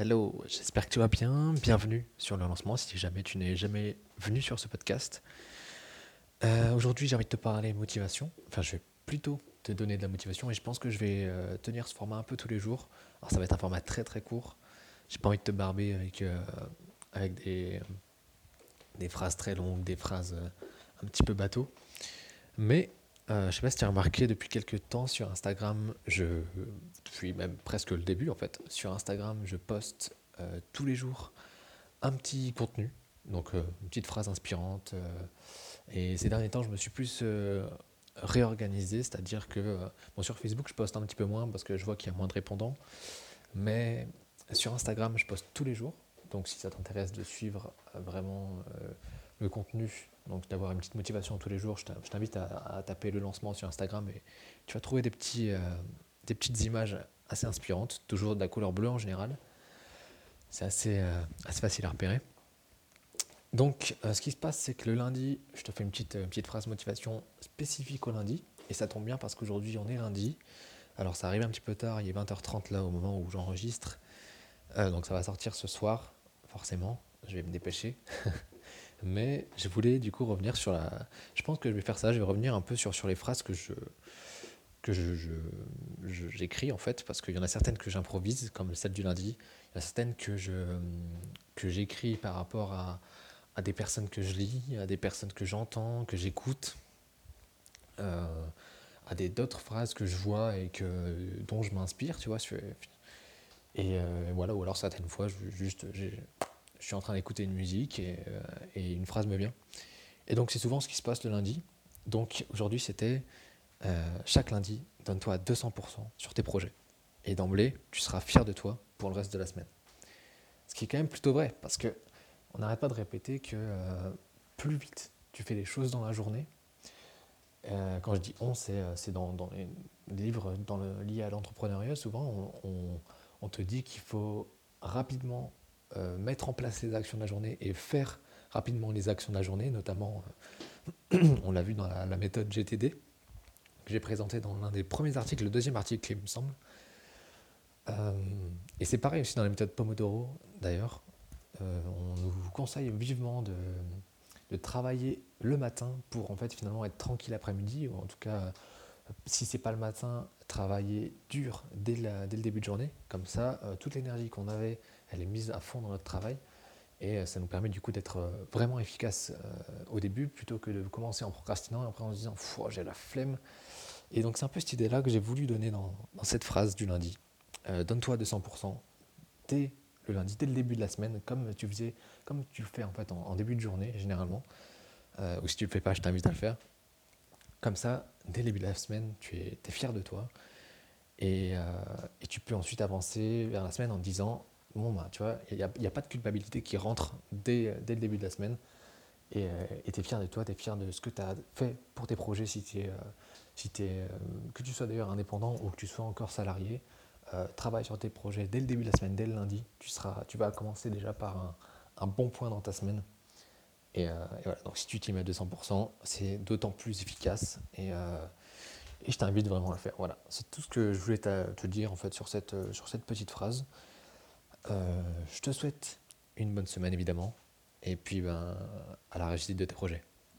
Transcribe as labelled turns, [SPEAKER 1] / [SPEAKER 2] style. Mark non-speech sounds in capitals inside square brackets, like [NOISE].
[SPEAKER 1] Hello, j'espère que tu vas bien. Bienvenue sur le lancement si jamais tu n'es jamais venu sur ce podcast. Euh, aujourd'hui, j'ai envie de te parler motivation. Enfin, je vais plutôt te donner de la motivation et je pense que je vais euh, tenir ce format un peu tous les jours. Alors, ça va être un format très très court. J'ai pas envie de te barber avec, euh, avec des, des phrases très longues, des phrases un petit peu bateau. Mais euh, je sais pas si tu as remarqué, depuis quelques temps sur Instagram, je, depuis même presque le début en fait, sur Instagram, je poste euh, tous les jours un petit contenu, donc euh, une petite phrase inspirante. Et ces derniers temps, je me suis plus réorganisé, c'est-à-dire que bon, sur Facebook, je poste un petit peu moins parce que je vois qu'il y a moins de répondants, mais sur Instagram, je poste tous les jours. Donc si ça t'intéresse de suivre vraiment le contenu donc d'avoir une petite motivation tous les jours, je t'invite à, taper le lancement sur Instagram et tu vas trouver des, petits, euh, des petites images assez inspirantes, toujours de la couleur bleue en général. C'est assez, euh, assez facile à repérer. Donc euh, ce qui se passe, c'est que le lundi, je te fais une petite, petite phrase motivation spécifique au lundi. Et ça tombe bien parce qu'aujourd'hui on est lundi. Alors ça arrive un petit peu tard, il est 20h30 là au moment où j'enregistre. donc ça va sortir ce soir, forcément. Je vais me dépêcher. [LAUGHS] Mais je voulais du coup revenir sur la. Je pense que je vais faire ça. Je vais revenir un peu sur, sur les phrases que je que je, j'écris en fait, parce qu'il y en a certaines que j'improvise, comme celle du lundi. Il y en a certaines que je que j'écris par rapport à, à des personnes que je lis, à des personnes que j'entends, que j'écoute, euh, à des d'autres phrases que je vois et que dont je m'inspire, tu vois. Et euh, voilà, ou alors certaines fois, je, juste je suis en train d'écouter une musique et, euh, et, une phrase me vient. Et donc c'est souvent ce qui se passe le lundi. Donc aujourd'hui c'était euh, chaque lundi, donne-toi à 200% sur tes projets. Et d'emblée, tu seras fier de toi pour le reste de la semaine. Ce qui est quand même plutôt vrai, parce que on n'arrête pas de répéter que euh, plus vite tu fais les choses dans la journée, quand je dis on, c'est dans, dans, les livres dans le, liés à l'entrepreneuriat, souvent on te dit qu'il faut rapidement euh, mettre en place les actions de la journée et faire rapidement les actions de la journée, notamment, euh, [CLEARS THROAT] on l'a vu dans la, méthode GTD, que j'ai présenté dans l'un des premiers articles, le deuxième article, il me semble. Euh, et c'est pareil aussi dans la méthode Pomodoro, d'ailleurs. on nous conseille vivement de, travailler le matin pour en finalement être tranquille l'après-midi, ou en tout cas, si c'est pas le matin, travailler dur dès, le début de journée. Comme ça, toute l'énergie qu'on avait elle est mise à fond dans notre travail. Et euh, ça nous permet du coup d'être euh, vraiment efficace euh, au début plutôt que de commencer en procrastinant et après en se disant j'ai la flemme. Et donc c'est un peu cette idée-là que j'ai voulu donner dans, cette phrase du lundi. Donne-toi 200% dès le lundi, dès le début de la semaine, comme tu faisais, comme tu le fais en fait en, début de journée généralement. ou si tu le fais pas, je t'invite à le faire. Comme ça, dès le début de la semaine, tu es, fier de toi. Et, et, tu peux ensuite avancer vers la semaine en disant bon, bah, tu vois, il n'y a, pas de culpabilité qui rentre dès, le début de la semaine. Et euh, tu es fier de toi, tu es fier de ce que tu as fait pour tes projets, si es, euh, es euh, que tu sois d'ailleurs indépendant ou que tu sois encore salarié. travaille sur tes projets dès le début de la semaine, dès le lundi. Tu, vas commencer déjà par un bon point dans ta semaine. Et, et, voilà, donc si tu t'y mets à 200%, c'est d'autant plus efficace. Et, et je t'invite vraiment à le faire. Voilà, c'est tout ce que je voulais te dire en fait sur cette, sur cette petite phrase. Euh, je te souhaite une bonne semaine évidemment. Et puis ben, à la réussite de tes projets.